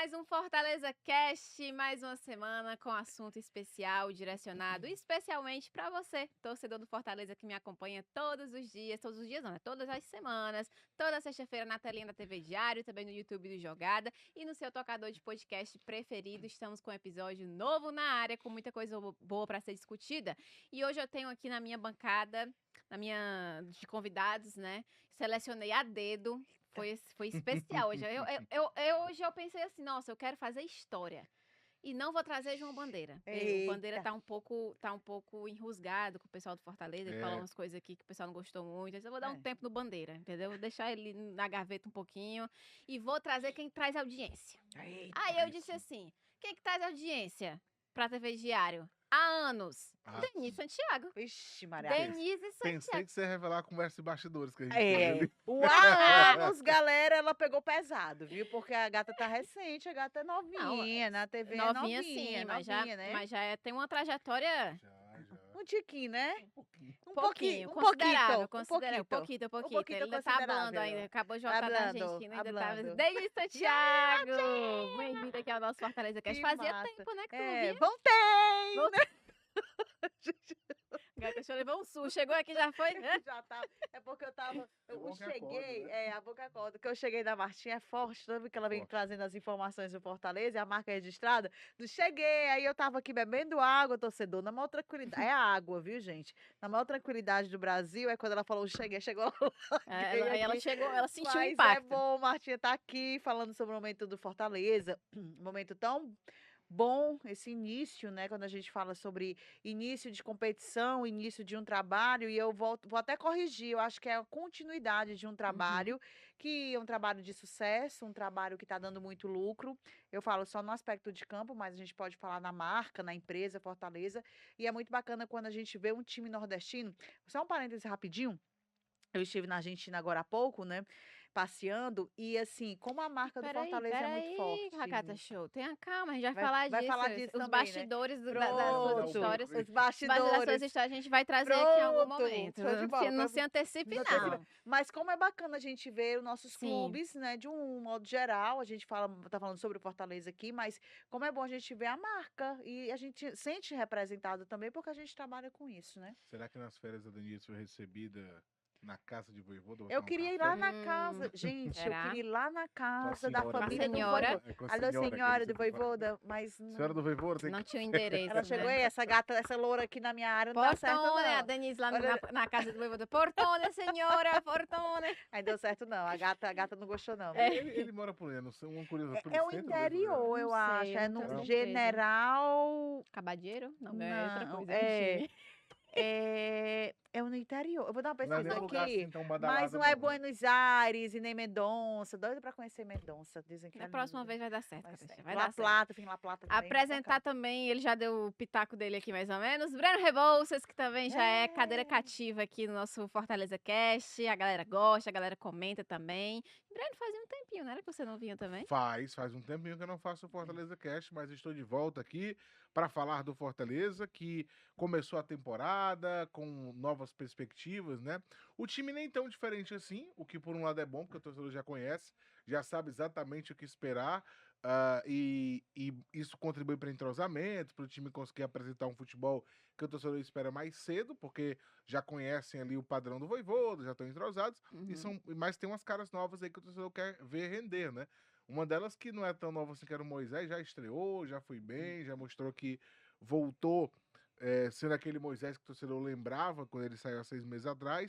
mais um Fortaleza Cast, mais uma semana com assunto especial direcionado especialmente para você, torcedor do Fortaleza que me acompanha todos os dias, todos os dias não, né? Todas as semanas, toda sexta-feira na telinha da TV Diário, também no YouTube do Jogada e no seu tocador de podcast preferido. Estamos com um episódio novo na área, com muita coisa boa para ser discutida. E hoje eu tenho aqui na minha bancada, na minha de convidados, né? Selecionei a dedo foi, foi especial hoje. Eu, eu, eu, eu, hoje eu pensei assim, nossa, eu quero fazer história. E não vou trazer João Bandeira. O Bandeira tá um pouco, tá um pouco enrusgado com o pessoal do Fortaleza. Ele é. falou umas coisas aqui que o pessoal não gostou muito. Eu vou dar é. um tempo no Bandeira, entendeu? Vou deixar ele na gaveta um pouquinho. E vou trazer quem traz audiência. Eita, Aí eu disse assim: quem que traz audiência pra TV Diário? Há anos. Ah, Denise Santiago. Vixe, Maria. Denise Santiago. Pensei que você ia revelar a conversa de bastidores que a gente É. O há anos, galera, ela pegou pesado, viu? Porque a gata tá recente, a gata é novinha, Não, na TV novinha, é novinha, sim, mas já, né? mas já é, tem uma trajetória... Já. Um tiquinho, né? Um pouquinho. Um pouquinho, pouquinho, considerável, um considerável, pouquinho. pouquinho, pouquinho. pouquinho Ele ainda tá hablando ainda, acabou de voltar da Argentina, ainda hablando. Denise Santiago! Bem-vinda aqui ao nosso Fortaleza Cast. Fazia massa. tempo, né, que tu não É, via. voltei! Voltei. Gata, deixa eu levar um sul. Chegou aqui, já foi? né? Já tava. É porque eu tava. Eu cheguei. acorda, né? É, a boca acorda. Que eu cheguei da Martinha é forte, sabe que ela vem Forte. trazendo as informações do Fortaleza e a marca registrada. Não cheguei, aí eu tava aqui bebendo água, torcedor, na maior tranquilidade. É a água, viu, gente? Na maior tranquilidade do Brasil é quando ela falou, cheguei, chegou lá. É, ela, aí ela chegou, ela sentiu o Mas impacto. é bom, Martinha tá aqui falando sobre o momento do Fortaleza, um momento tão bom esse início, né? Quando a gente fala sobre início de competição, início de um trabalho, e eu volto, vou até corrigir, eu acho que é a continuidade de um trabalho, que é um trabalho de sucesso, um trabalho que está dando muito lucro. Eu falo só no aspecto de campo, mas a gente pode falar na marca, na empresa Fortaleza, e é muito bacana quando a gente vê um time nordestino. Só um parêntese rapidinho. Eu estive na Argentina agora há pouco, né? Passeando, e assim, como a marca do Peraí, Fortaleza é muito peraí, forte. Racata Show. Tenha calma, a gente vai, Vai- falar vai disso. falar disso Os também, né? bastidores do- da- das Pronto, suas histórias. Os bastidores das suas histórias a gente vai trazer aqui em algum Pronto, momento. bola, se, não pra- se antecipe, não não. Mas como é bacana a gente ver os nossos Sim. clubes, né, de um modo geral, a gente fala, tá falando sobre o Fortaleza aqui, mas como é bom a gente ver a marca e a gente sente representado também porque a gente trabalha com isso, né? Será que nas férias a Denise foi recebida na casa de voivoda? Eu queria ir lá na Hum, casa, gente, eu será? queria ir lá na casa da senhora do família do senhora. voivoda. É com a Alô, senhora senhora do voivoda, mas não- Senhora do voivoda, tem Não que... tinha o endereço. ela chegou né? aí, essa gata, essa loura aqui na minha área não dá certo Portone, a não. Denise lá Olha- na, na casa do voivoda. Portone, senhora, portone. Aí deu certo não, a gata, a gata não gostou não. É. Ele, ele mora por aí, não sei, uma curiosa. É, é o né? interior, eu Não acho. sei, É eu não no general. Cabadeiro? Não, é outra Não, coisa. é, é, é no interior. Eu vou dar uma Não é pesquisa um lugar aqui. assim mas não é né? Buenos Aires e nem Mendonça. Doido pra conhecer Mendonça. Dizem que Na é próxima lindo. vez vai dar certo. Vai, La dar. Plata, tem La Plata também. Apresentar também, ele já deu o pitaco dele aqui mais ou menos. Breno Rebouças, que também já é cadeira É. cativa aqui no nosso Fortaleza Cast. A galera gosta, a galera comenta também. Breno, fazia um tempinho, não era que você não vinha também? Faz, faz um tempinho que eu não faço o Fortaleza Cast, mas estou de volta aqui para falar do Fortaleza, que começou a temporada com novas perspectivas, né? O time nem tão diferente assim, o que por um lado é bom, porque o torcedor já conhece, já sabe exatamente o que esperar, ah, e, e isso contribui para entrosamento, para o time conseguir apresentar um futebol que o torcedor espera mais cedo, porque já conhecem ali o padrão do Voivoda, já estão entrosados, Uhum. e são, mas tem umas caras novas aí que o torcedor quer ver render, né? Uma delas que não é tão nova assim, que era o Moisés, já estreou, já foi bem, já mostrou que voltou eh, sendo aquele Moisés que o torcedor lembrava quando ele saiu há seis meses atrás.